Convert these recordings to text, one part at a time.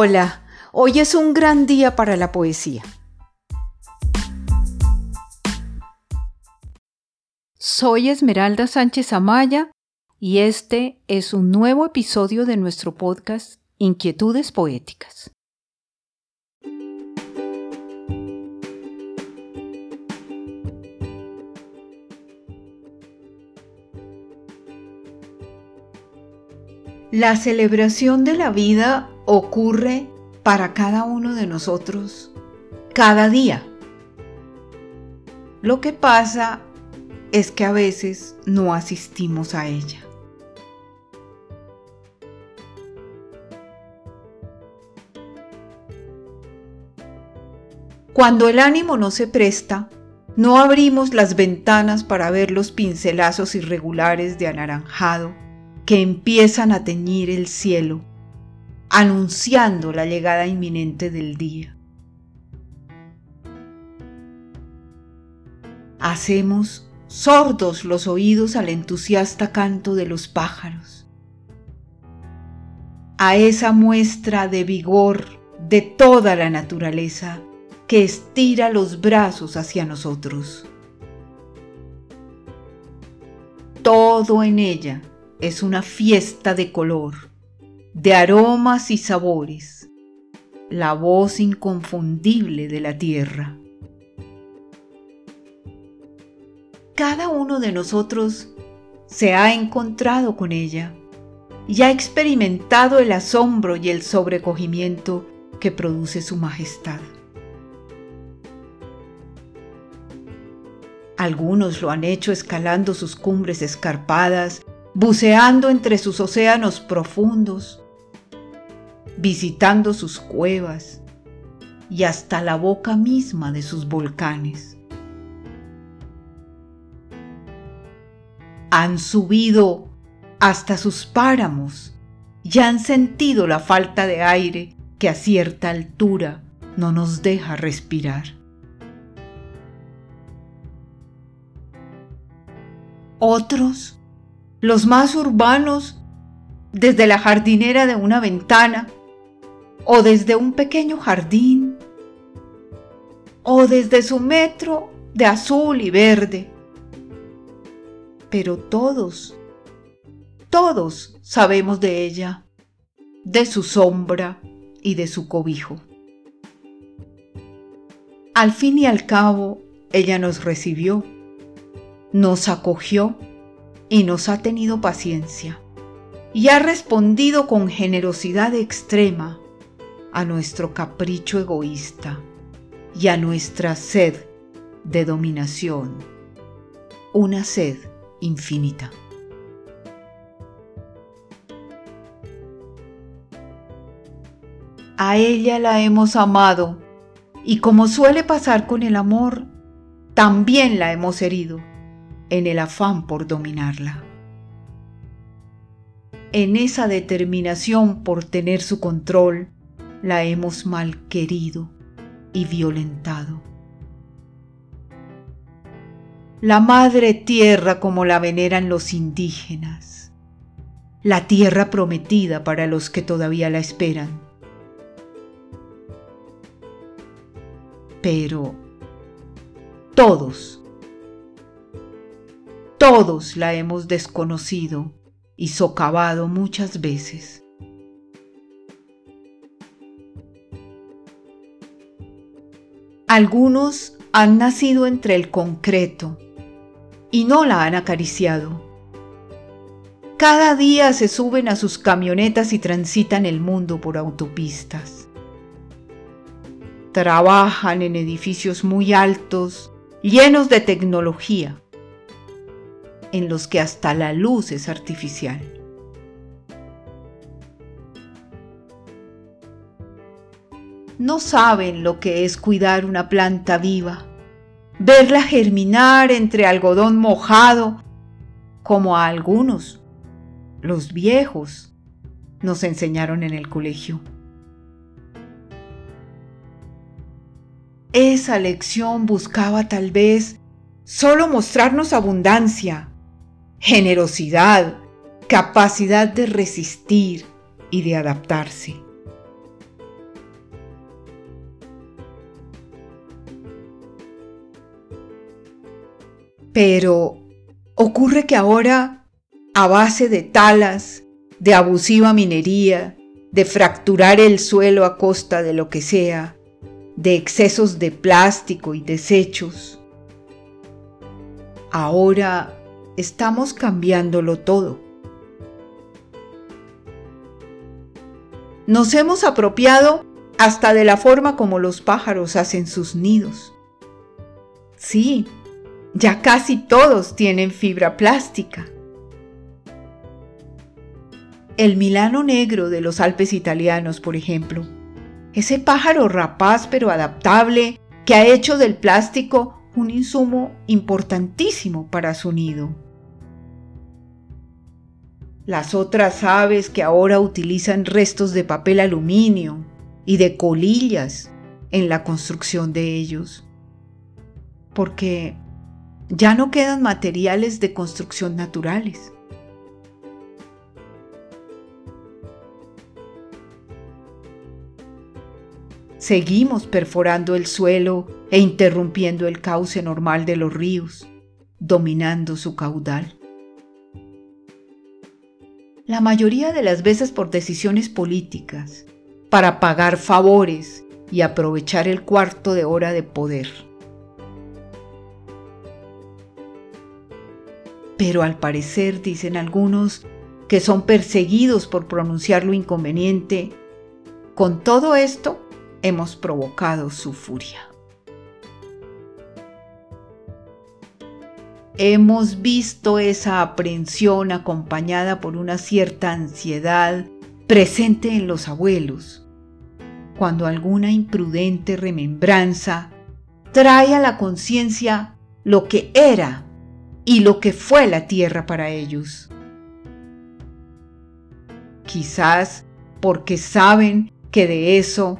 Hola, hoy es un gran día para la poesía. Soy Esmeralda Sánchez Amaya y este es un nuevo episodio de nuestro podcast Inquietudes Poéticas. La celebración de la vida ocurre para cada uno de nosotros cada día. Lo que pasa es que a veces no asistimos a ella. Cuando el ánimo no se presta, no abrimos las ventanas para ver los pincelazos irregulares de anaranjado que empiezan a teñir el cielo, anunciando la llegada inminente del día. Hacemos sordos los oídos al entusiasta canto de los pájaros, a esa muestra de vigor de toda la naturaleza que estira los brazos hacia nosotros. Todo en ella es una fiesta de color, de aromas y sabores, la voz inconfundible de la tierra. Cada uno de nosotros se ha encontrado con ella y ha experimentado el asombro y el sobrecogimiento que produce su majestad. Algunos lo han hecho escalando sus cumbres escarpadas buceando entre sus océanos profundos, visitando sus cuevas y hasta la boca misma de sus volcanes. Han subido hasta sus páramos y han sentido la falta de aire que a cierta altura no nos deja respirar. Otros los más urbanos, desde la jardinera de una ventana, o desde un pequeño jardín, o desde su metro de azul y verde. Pero todos, todos sabemos de ella, de su sombra y de su cobijo. Al fin y al cabo, ella nos recibió, nos acogió y nos ha tenido paciencia y ha respondido con generosidad extrema a nuestro capricho egoísta y a nuestra sed de dominación, una sed infinita. A ella la hemos amado y como suele pasar con el amor, también la hemos herido en el afán por dominarla. En esa determinación por tener su control, la hemos malquerido y violentado. La madre tierra como la veneran los indígenas, la tierra prometida para los que todavía la esperan. Pero todos todos la hemos desconocido y socavado muchas veces. Algunos han nacido entre el concreto y no la han acariciado. Cada día se suben a sus camionetas y transitan el mundo por autopistas. Trabajan en edificios muy altos, llenos de tecnología en los que hasta la luz es artificial. No saben lo que es cuidar una planta viva, verla germinar entre algodón mojado, como a algunos, los viejos, nos enseñaron en el colegio. Esa lección buscaba tal vez solo mostrarnos abundancia, generosidad, capacidad de resistir y de adaptarse. Pero ocurre que ahora, a base de talas, de abusiva minería, de fracturar el suelo a costa de lo que sea, de excesos de plástico y desechos, ahora estamos cambiándolo todo. Nos hemos apropiado hasta de la forma como los pájaros hacen sus nidos. Sí, ya casi todos tienen fibra plástica. El milano negro de los Alpes italianos, por ejemplo, ese pájaro rapaz pero adaptable que ha hecho del plástico un insumo importantísimo para su nido. Las otras aves que ahora utilizan restos de papel aluminio y de colillas en la construcción de ellos. Porque ya no quedan materiales de construcción naturales. Seguimos perforando el suelo e interrumpiendo el cauce normal de los ríos, dominando su caudal. La mayoría de las veces por decisiones políticas, para pagar favores y aprovechar el cuarto de hora de poder. Pero al parecer, dicen algunos, que son perseguidos por pronunciar lo inconveniente, con todo esto hemos provocado su furia. Hemos visto esa aprensión acompañada por una cierta ansiedad presente en los abuelos, cuando alguna imprudente remembranza trae a la conciencia lo que era y lo que fue la tierra para ellos. Quizás porque saben que de eso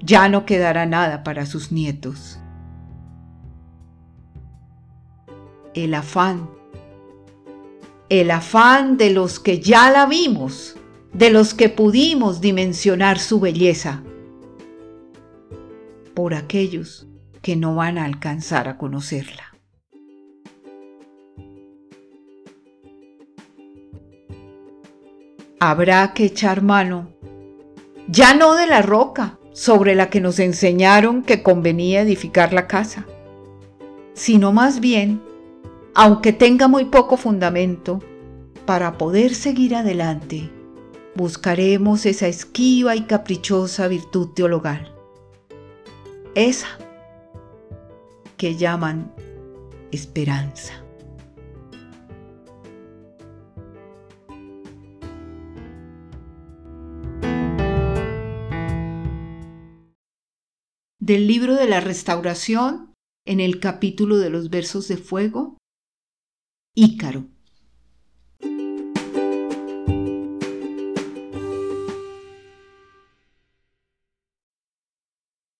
ya no quedará nada para sus nietos. El afán, el afán de los que ya la vimos, de los que pudimos dimensionar su belleza, por aquellos que no van a alcanzar a conocerla. Habrá que echar mano, ya no de la roca, sobre la que nos enseñaron que convenía edificar la casa, sino más bien, aunque tenga muy poco fundamento, para poder seguir adelante, buscaremos esa esquiva y caprichosa virtud teologal, esa que llaman esperanza. Del libro de la restauración, en el capítulo de los versos de fuego, Ícaro.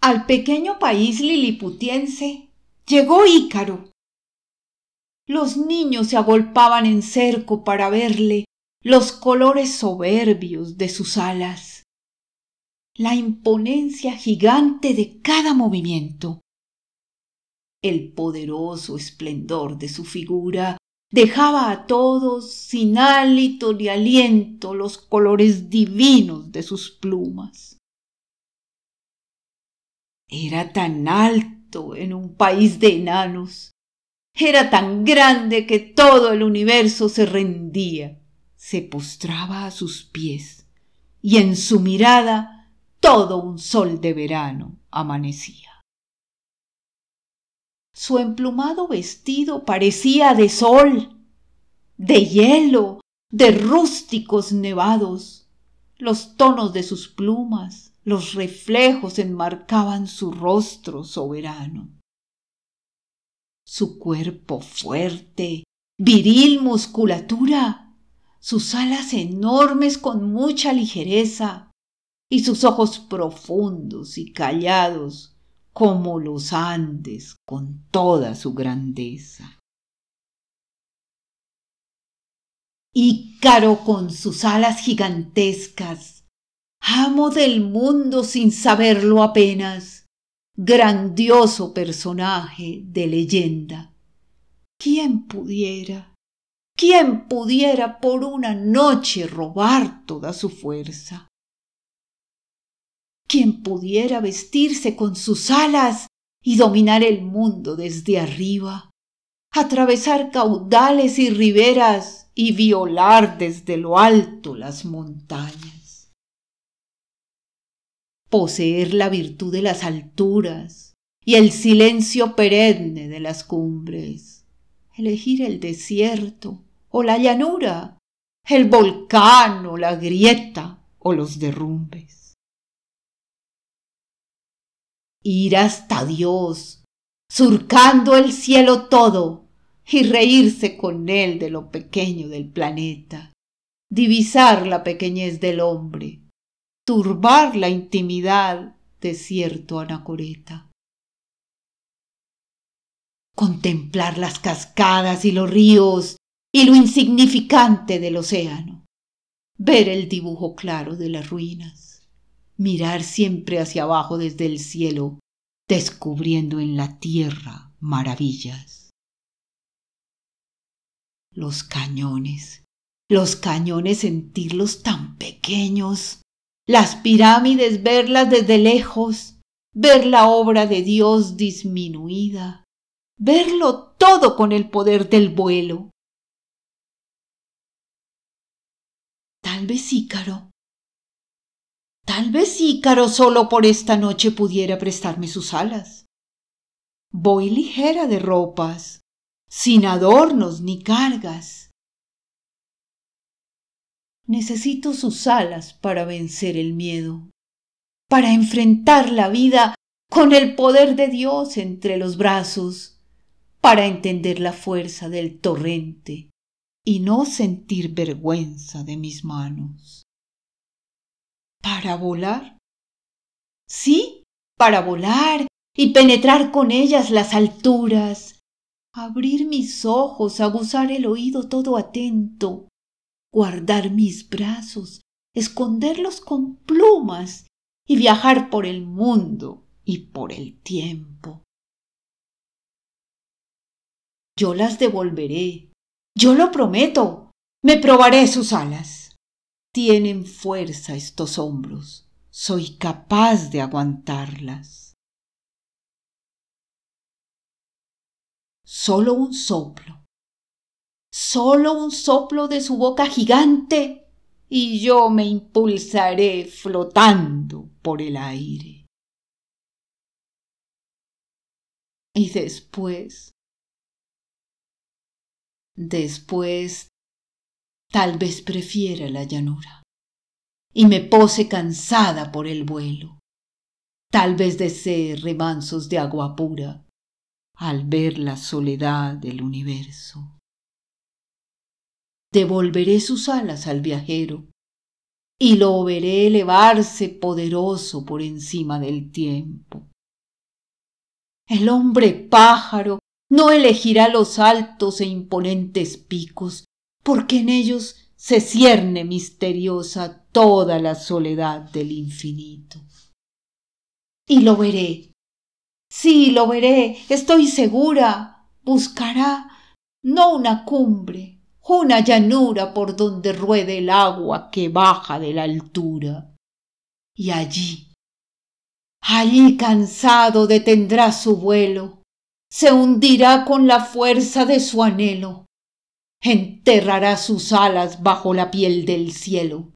Al pequeño país liliputiense llegó Ícaro. Los niños se agolpaban en cerco para verle los colores soberbios de sus alas la imponencia gigante de cada movimiento. El poderoso esplendor de su figura dejaba a todos sin hálito ni aliento los colores divinos de sus plumas. Era tan alto en un país de enanos, era tan grande que todo el universo se rendía, se postraba a sus pies, y en su mirada todo un sol de verano amanecía. Su emplumado vestido parecía de sol, de hielo, de rústicos nevados. Los tonos de sus plumas, los reflejos enmarcaban su rostro soberano. Su cuerpo fuerte, viril musculatura, sus alas enormes con mucha ligereza, y sus ojos profundos y callados como los Andes con toda su grandeza. Ícaro con sus alas gigantescas, amo del mundo sin saberlo apenas, grandioso personaje de leyenda, ¿Quién pudiera? ¿Quién pudiera por una noche robar toda su fuerza? ¿Quién pudiera vestirse con sus alas y dominar el mundo desde arriba? Atravesar caudales y riberas y violar desde lo alto las montañas. Poseer la virtud de las alturas y el silencio perenne de las cumbres. Elegir el desierto o la llanura, el volcán o la grieta o los derrumbes. Ir hasta Dios, surcando el cielo todo y reírse con él de lo pequeño del planeta, divisar la pequeñez del hombre, turbar la intimidad de cierto anacoreta. Contemplar las cascadas y los ríos y lo insignificante del océano, ver el dibujo claro de las ruinas, mirar siempre hacia abajo desde el cielo, descubriendo en la tierra maravillas. Los cañones, los cañones sentirlos tan pequeños, las pirámides verlas desde lejos, ver la obra de Dios disminuida, verlo todo con el poder del vuelo, Tal vez Ícaro. Tal vez Ícaro solo por esta noche pudiera prestarme sus alas. Voy ligera de ropas, sin adornos ni cargas. Necesito sus alas para vencer el miedo, para enfrentar la vida con el poder de Dios entre los brazos, para entender la fuerza del torrente y no sentir vergüenza de mis manos. ¿Para volar? Sí, para volar y penetrar con ellas las alturas, abrir mis ojos, aguzar el oído todo atento, guardar mis brazos, esconderlos con plumas y viajar por el mundo y por el tiempo. Yo las devolveré yo lo prometo. Me probaré sus alas. Tienen fuerza estos hombros. Soy capaz de aguantarlas. Solo un soplo. Solo un soplo de su boca gigante y yo me impulsaré flotando por el aire. Y después Después, tal vez prefiera la llanura y me pose cansada por el vuelo. Tal vez desee remansos de agua pura al ver la soledad del universo. Devolveré sus alas al viajero y lo veré elevarse poderoso por encima del tiempo. El hombre pájaro no elegirá los altos e imponentes picos, porque en ellos se cierne misteriosa toda la soledad del infinito. Y lo veré. Sí, lo veré, estoy segura. Buscará no una cumbre, una llanura por donde ruede el agua que baja de la altura. Y allí, allí cansado detendrá su vuelo, se hundirá con la fuerza de su anhelo, enterrará sus alas bajo la piel del cielo,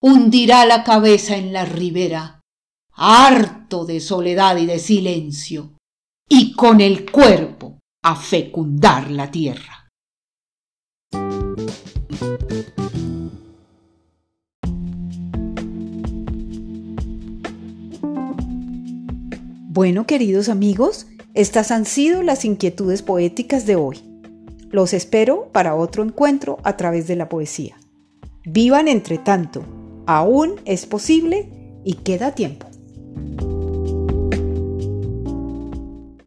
hundirá la cabeza en la ribera, harto de soledad y de silencio, y con el cuerpo a fecundar la tierra. Bueno, queridos amigos, estas han sido las inquietudes poéticas de hoy. Los espero para otro encuentro a través de la poesía. Vivan entre tanto, aún es posible y queda tiempo.